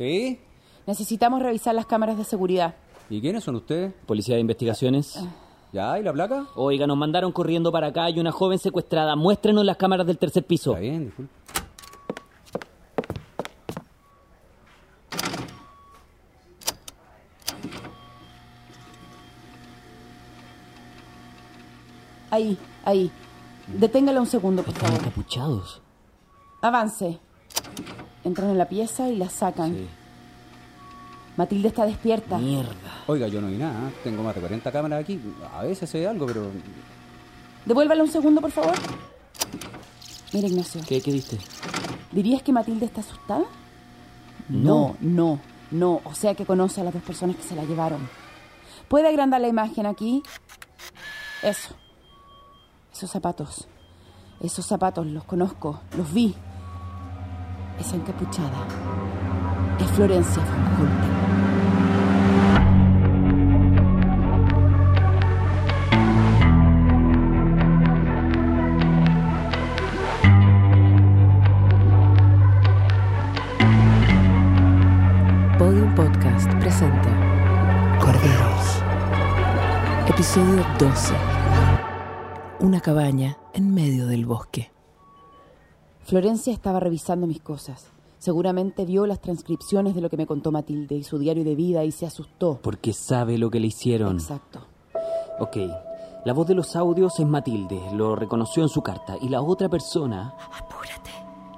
¿Sí? Necesitamos revisar las cámaras de seguridad. ¿Y quiénes son ustedes? Policía de Investigaciones. ¿Ya? ¿Y la placa? Oiga, nos mandaron corriendo para acá. Hay una joven secuestrada. Muéstrenos las cámaras del tercer piso. Está bien, disculpe. Ahí, ahí. Deténgala un segundo, por Están favor. encapuchados. Avance. Entran en la pieza y la sacan. Sí. Matilde está despierta. Mierda. Oiga, yo no vi nada. Tengo más de 40 cámaras aquí. A veces sé algo, pero... Devuélvala un segundo, por favor. Mira, Ignacio. ¿Qué, qué viste? ¿Dirías que Matilde está asustada? No, no, no. O sea que conoce a las dos personas que se la llevaron. ¿Puede agrandar la imagen aquí? Eso. Esos zapatos. Esos zapatos los conozco, los vi. Esa encapuchada. Es Florencia von Hulten. Podium Podcast presenta Corderos. Episodio 12. Una cabaña en medio del bosque. Florencia estaba revisando mis cosas. Seguramente vio las transcripciones de lo que me contó Matilde y su diario de vida y se asustó. Porque sabe lo que le hicieron. Exacto. Ok. La voz de los audios es Matilde. Lo reconoció en su carta. Y la otra persona, Apúrate,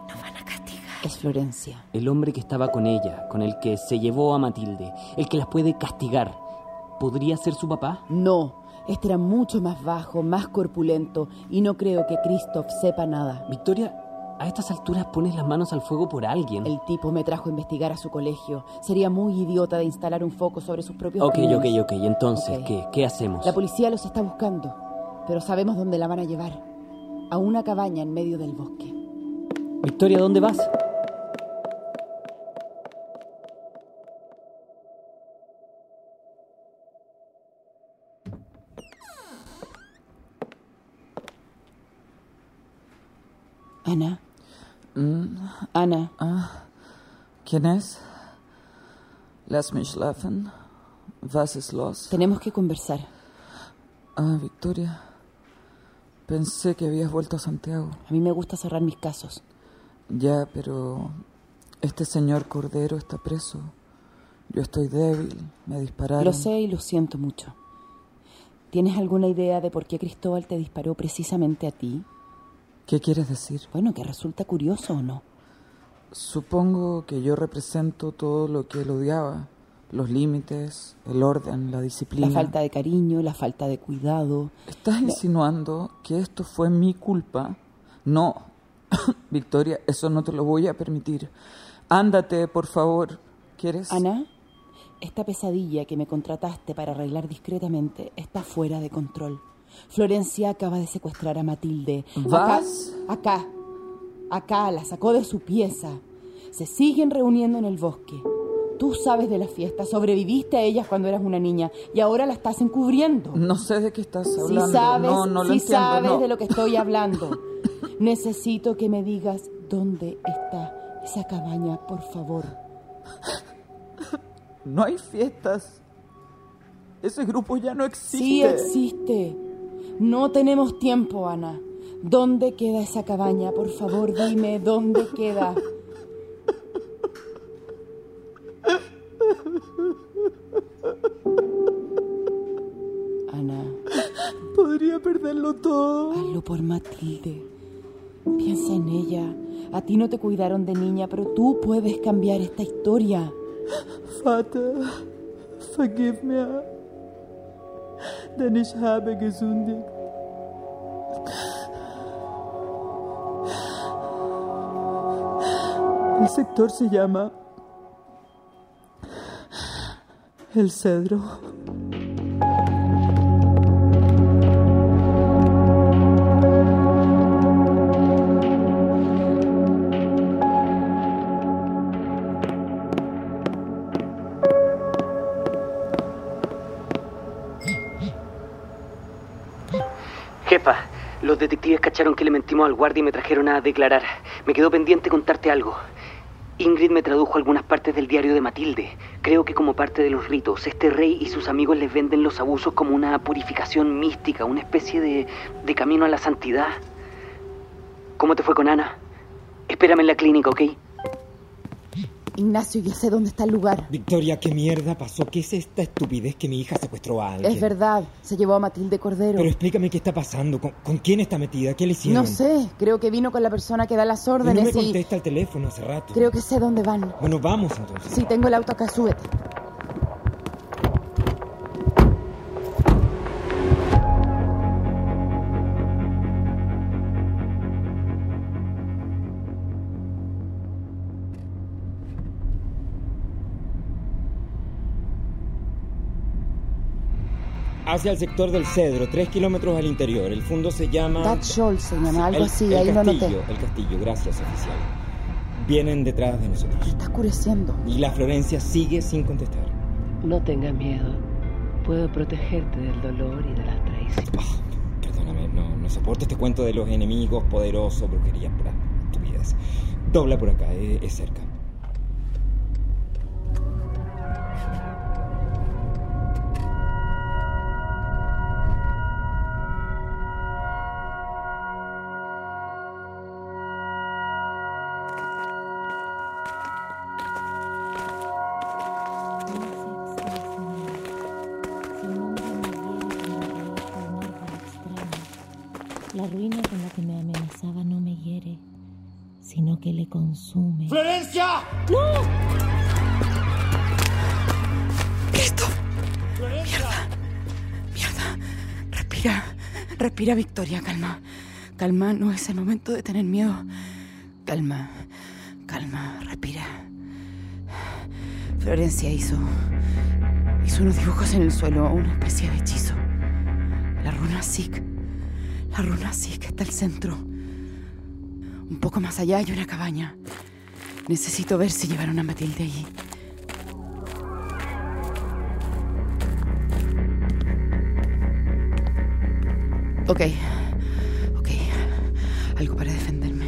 nos van a castigar. Es Florencia. el hombre que estaba con ella, con el que se llevó a Matilde, el que las puede castigar, ¿podría ser su papá? No, este era mucho más bajo, más corpulento y no creo que Christoph sepa nada. Victoria, a estas alturas pones las manos al fuego por alguien. El tipo me trajo a investigar a su colegio. Sería muy idiota de instalar un foco sobre sus propios Ok, crímenes. ok, ok. Entonces. ¿qué? ¿Qué hacemos? La policía los está buscando, pero sabemos dónde la van a llevar. A una cabaña en medio del bosque. Victoria, ¿dónde vas? Ana. Mm, Ana, ¿Quién es? Lass mich schlafen. Was ist los? tenemos que conversar. Ah, Victoria. Pensé que habías vuelto a Santiago. A mí me gusta cerrar mis casos. Ya, pero este señor Cordero está preso. Yo estoy débil. Me dispararon. Lo sé y lo siento mucho. ¿Tienes alguna idea de por qué Cristóbal te disparó precisamente a ti? ¿Qué quieres decir? Bueno, que resulta curioso o no. Supongo que yo represento todo lo que él odiaba. Los límites, el orden, la disciplina. La falta de cariño, la falta de cuidado. ¿Estás insinuando que esto fue mi culpa? No. Victoria, eso no te lo voy a permitir. Ándate, por favor. ¿Quieres? Ana, esta pesadilla que me contrataste para arreglar discretamente está fuera de control. Florencia acaba de secuestrar a Matilde. ¿Vas? Acá, acá, acá, la sacó de su pieza. Se siguen reuniendo en el bosque. Tú sabes de la fiesta, sobreviviste a ellas cuando eras una niña y ahora la estás encubriendo. No sé de qué estás Si hablando. sabes, no, no lo si entiendo. sabes no. de lo que estoy hablando. Necesito que me digas dónde está esa cabaña, por favor. No hay fiestas. Ese grupo ya no existe. Sí existe. No tenemos tiempo, Ana. ¿Dónde queda esa cabaña? Por favor, dime dónde queda. Ana, Podría perderlo todo. hazlo por Matilde. Piensa en ella. A ti no te cuidaron de niña, pero tú puedes cambiar esta historia. Vater, vergib mir, denn ich habe gesündigt. El sector se llama El Cedro. Los detectives cacharon que le mentimos al guardia y me trajeron a declarar. Me quedó pendiente contarte algo. Ingrid me tradujo algunas partes del diario de Matilde. Creo que como parte de los ritos, este rey y sus amigos les venden los abusos como una purificación mística, una especie de, de camino a la santidad. ¿Cómo te fue con Ana? Espérame en la clínica, ¿ok? Ignacio, ya sé dónde está el lugar. Victoria, ¿qué mierda pasó? ¿Qué es esta estupidez que mi hija secuestró a alguien? Es verdad, se llevó a Matilde Cordero. Pero explícame qué está pasando. ¿Con, con quién está metida? ¿Qué le hicieron? No sé, creo que vino con la persona que da las órdenes No me y... contesta el teléfono hace rato. Creo que sé dónde van. Bueno, vamos entonces. Sí, tengo el auto acá, súbete. Hacia el sector del Cedro, tres kilómetros al interior. El fondo se llama... Dutch Shoal se llama, algo el, así, el ahí lo castillo, noté. El castillo, gracias, oficial. Vienen detrás de nosotros. Está oscureciendo. Y la Florencia sigue sin contestar. No tengas miedo. Puedo protegerte del dolor y de las traiciones. Ah, perdóname, no, no soporto este cuento de los enemigos poderosos, brujería, pura estupidez. Dobla por acá, eh, es cerca. La ruina con la que me amenazaba no me hiere, sino que le consume. ¡Florencia! Mierda. Respira. Respira, Victoria. Calma. Calma. No es el momento de tener miedo. Calma. Calma. Respira. Florencia hizo. Hizo unos dibujos en el suelo, una especie de hechizo. La runa Sik. La runa Sik está al centro. Un poco más allá hay una cabaña. Necesito ver si llevaron a Matilde allí. Ok, ok. Algo para defenderme.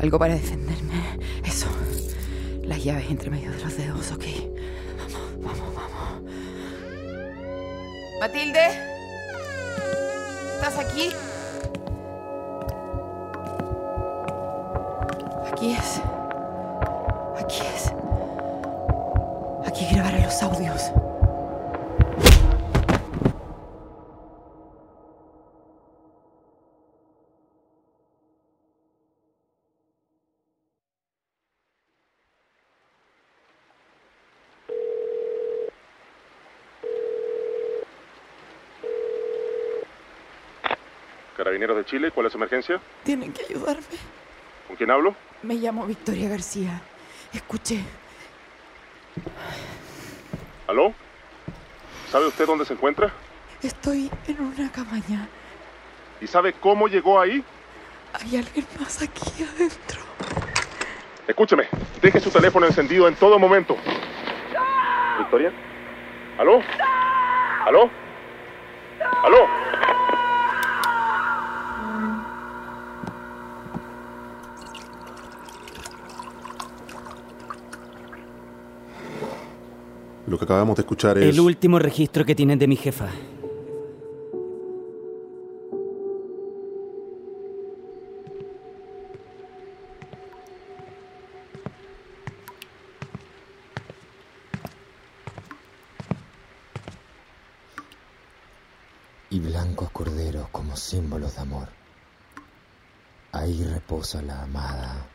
Algo para defenderme. Eso. Las llaves entre medio de los dedos, ok. Vamos, vamos, vamos. Matilde. ¿Estás aquí? Aquí es. Carabineros de Chile, ¿cuál es su emergencia? Tienen que ayudarme. ¿Con quién hablo? Me llamo Victoria García. Escuché. ¿Aló? ¿Sabe usted dónde se encuentra? Estoy en una cabaña. ¿Y sabe cómo llegó ahí? Hay alguien más aquí adentro. Escúcheme, deje su teléfono encendido en todo momento. ¿Victoria? ¿Aló? ¿Aló? ¿Aló? Lo que acabamos de escuchar es... El último registro que tienen de mi jefa. y blancos corderos como símbolos de amor. Ahí reposa la amada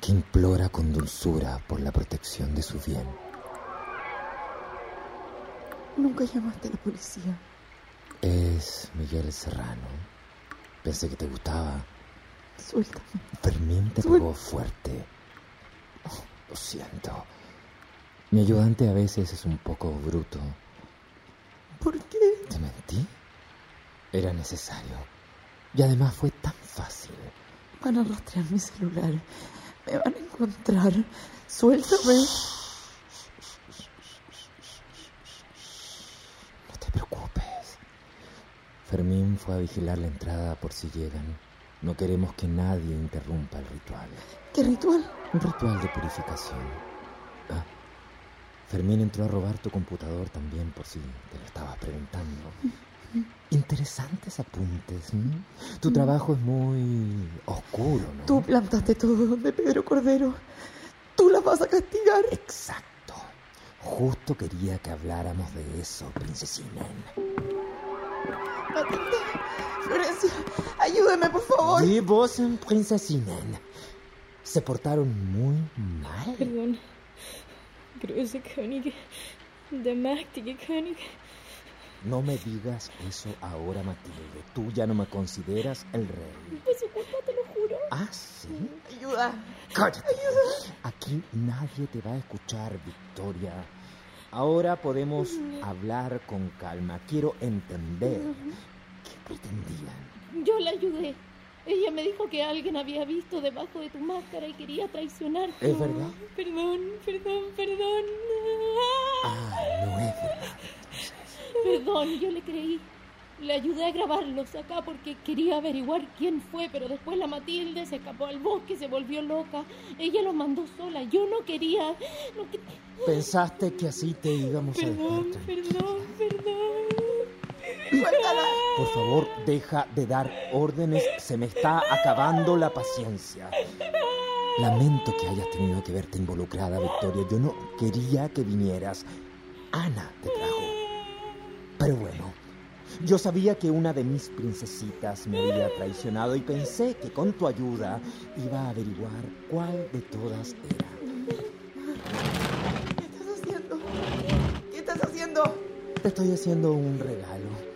que implora con dulzura por la protección de su bien. Nunca llamaste a la policía. Es Miguel Serrano. Pensé que te gustaba. Suéltame. Fermín te Suel- pegó fuerte. Oh, lo siento. Mi ayudante a veces es un poco bruto. ¿Por qué? ¿Te mentí? Era necesario. Y además fue tan fácil. Van a rastrear mi celular. Me van a encontrar. Suéltame. No te preocupes. Fermín fue a vigilar la entrada por si llegan. No queremos que nadie interrumpa el ritual. ¿Qué ritual? Un ritual de purificación. Ah, Fermín entró a robar tu computador también, por si te lo estabas preguntando. Interesantes apuntes. ¿m? Tu trabajo es muy oscuro, ¿no? Tú plantaste todo donde Pedro Cordero. Tú las vas a castigar. Exacto. Justo quería que habláramos de eso, princesina. Matilde, Florencia, ayúdame, por favor. Y vos, princesina. Se portaron muy mal. Perdón. Größe König. Der mächtige König. No me digas eso ahora, Matilde. Tú ya no me consideras el rey. Fue su culpa, te lo juro. ¿Ah, sí? Ayuda. Cállate. Aquí nadie te va a escuchar, Victoria. Ahora podemos hablar con calma. Quiero entender qué pretendían. Yo la ayudé. Ella me dijo que alguien había visto debajo de tu máscara y quería traicionarte. ¿Es verdad? Perdón, perdón, perdón. Ah, no es verdad. Perdón, yo le creí. Le ayudé a grabarlos acá porque quería averiguar quién fue, pero después la Matilde se escapó al bosque, se volvió loca. Ella los mandó sola. Yo no quería. no que- Pensaste que así te íbamos a tranquila. perdón, perdón. Por favor, deja de dar órdenes. Se me está acabando la paciencia. Lamento que hayas tenido que verte involucrada, Victoria. Yo no quería que vinieras. Ana te trajo. Pero bueno, yo sabía que una de mis princesitas me había traicionado y pensé que con tu ayuda iba a averiguar cuál de todas era. ¿Qué estás haciendo? ¿Qué estás haciendo? Te estoy haciendo un regalo.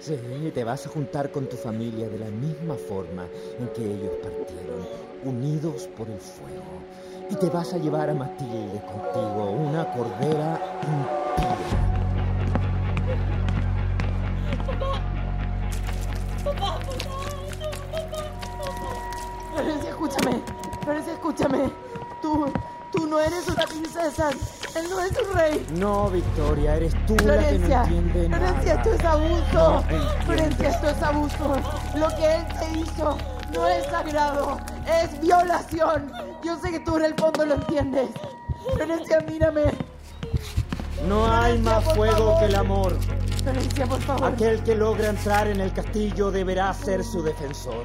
Sí, te vas a juntar con tu familia de la misma forma en que ellos partieron, unidos por el fuego. Y te vas a llevar a Matilde contigo, una cordera impía. Papá, papá, papá. Florencia, escúchame. Florencia, escúchame. Tú, tú no eres una princesa. Él no es un rey. No, Victoria, eres tú la que no Florencia, entiende nada. Florencia, esto es abuso. No. Florencia, esto es abuso. Lo que él te hizo no es sagrado, es violación. Yo sé que tú en el fondo lo entiendes. Florencia, mírame. No hay más fuego que el amor. Florencia, por favor. Aquel que logra entrar en el castillo deberá ser su defensor.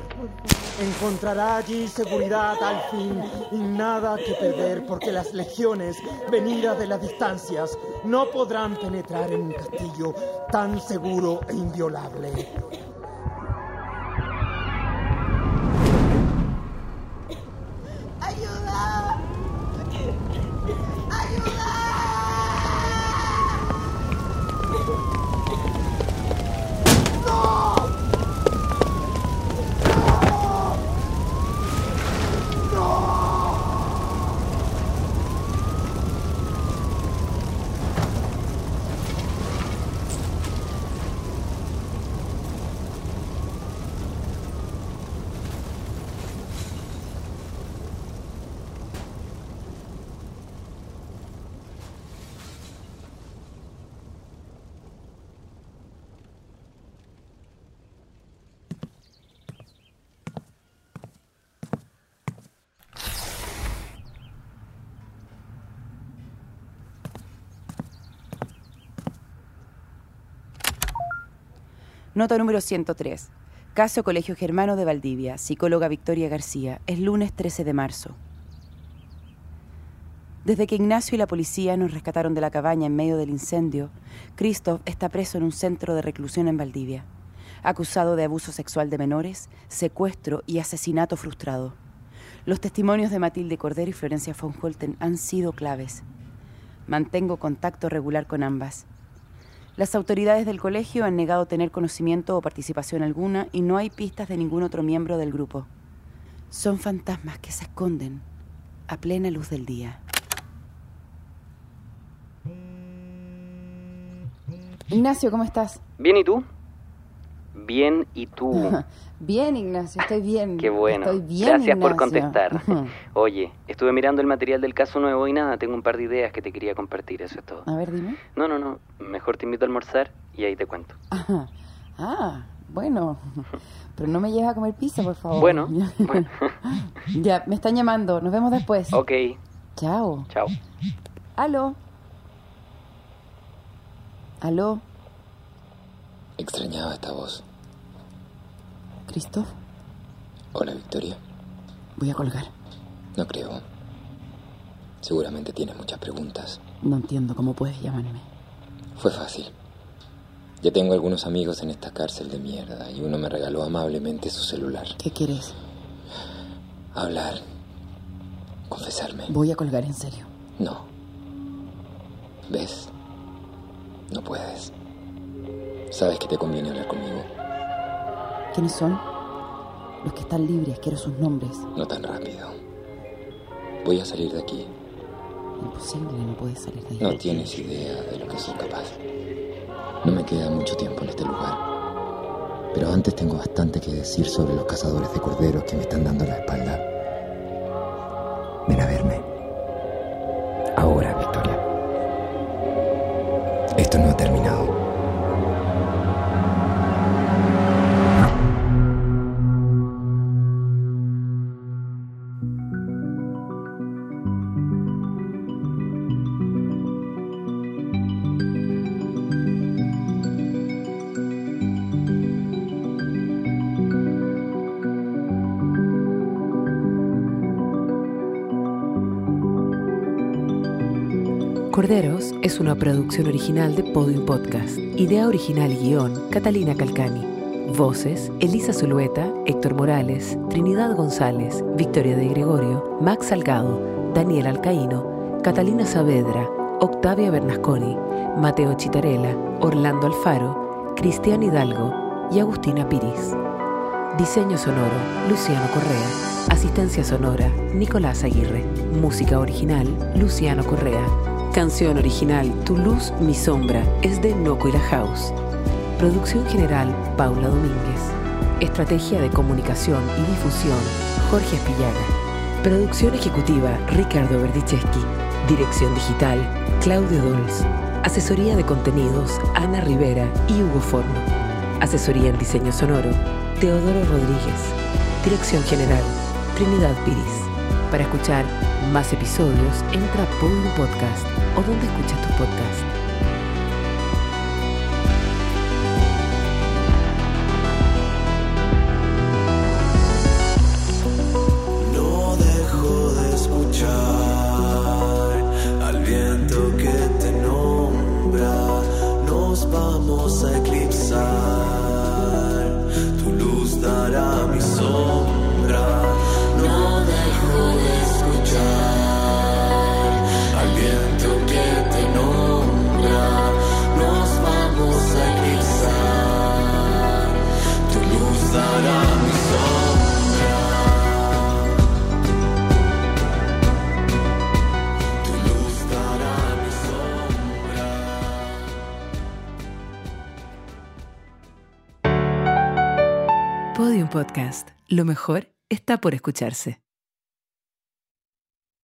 Encontrará allí seguridad al fin y nada que perder porque las legiones venidas de las distancias no podrán penetrar en un castillo tan seguro e inviolable. ¡Ayuda! ¡Ayuda! Nota número 103. Caso Colegio Germano de Valdivia. Psicóloga Victoria García. Es lunes 13 de marzo. Desde que Ignacio y la policía nos rescataron de la cabaña en medio del incendio, Christoph está preso en un centro de reclusión en Valdivia, acusado de abuso sexual de menores, secuestro y asesinato frustrado. Los testimonios de Matilde Cordero y Florencia von Holten han sido claves. Mantengo contacto regular con ambas. Las autoridades del colegio han negado tener conocimiento o participación alguna y no hay pistas de ningún otro miembro del grupo. Son fantasmas que se esconden a plena luz del día. Ignacio, ¿cómo estás? Bien, ¿y tú? Bien, ¿y tú? Bien, Ignacio, estoy bien. Qué bueno. Estoy bien, Gracias por contestar. Oye, estuve mirando el material del caso nuevo y nada, tengo un par de ideas que te quería compartir, eso es todo. A ver, dime. No, no, no, mejor te invito a almorzar y ahí te cuento. Ajá. Ah, Bueno, pero no me lleves a comer pizza, por favor. Bueno, ya, me están llamando. Nos vemos después. Ok. Chao. Chao. Aló. Aló, Extrañaba esta voz. Christoph. Hola, Victoria. Voy a colgar. No creo. Seguramente tienes muchas preguntas. No entiendo cómo puedes llamarme. Fue fácil. Ya tengo algunos amigos en esta cárcel de mierda y uno me regaló amablemente su celular. ¿Qué quieres? Hablar. Confesarme. Voy a colgar en serio. No. ¿Ves? No puedes. Sabes que te conviene hablar conmigo. ¿Quiénes son? Los que están libres, quiero sus nombres. No tan rápido. Voy a salir de aquí. Imposible, no puedes salir de ahí. No tienes idea de lo que soy capaz. No me queda mucho tiempo en este lugar. Pero antes tengo bastante que decir sobre los cazadores de corderos que me están dando la espalda. Ven a verme. Es una producción original de Podium Podcast. Idea original y guion, Catalina Calcani. Voces, Elisa Zulueta, Héctor Morales, Trinidad González, Victoria de Gregorio, Max Salgado, Daniel Alcaíno, Catalina Saavedra, Octavia Bernasconi, Mateo Chitarela, Orlando Alfaro, Cristian Hidalgo y Agustina Piris. Diseño sonoro, Luciano Correa. Asistencia sonora, Nicolás Aguirre. Música original, Luciano Correa. Canción original Tu luz, mi sombra es de Noco y la House. Producción general Paula Domínguez. Estrategia de comunicación y difusión Jorge Espillaga. Producción ejecutiva Ricardo Berdicheschi. Dirección digital Claudio Dols. Asesoría de contenidos Ana Rivera y Hugo Forno. Asesoría en diseño sonoro Teodoro Rodríguez. Dirección general Trinidad Piris. Para escuchar más episodios, entra a Podium Podcast o donde escuchas tus podcasts. Podcast. Lo mejor está por escucharse.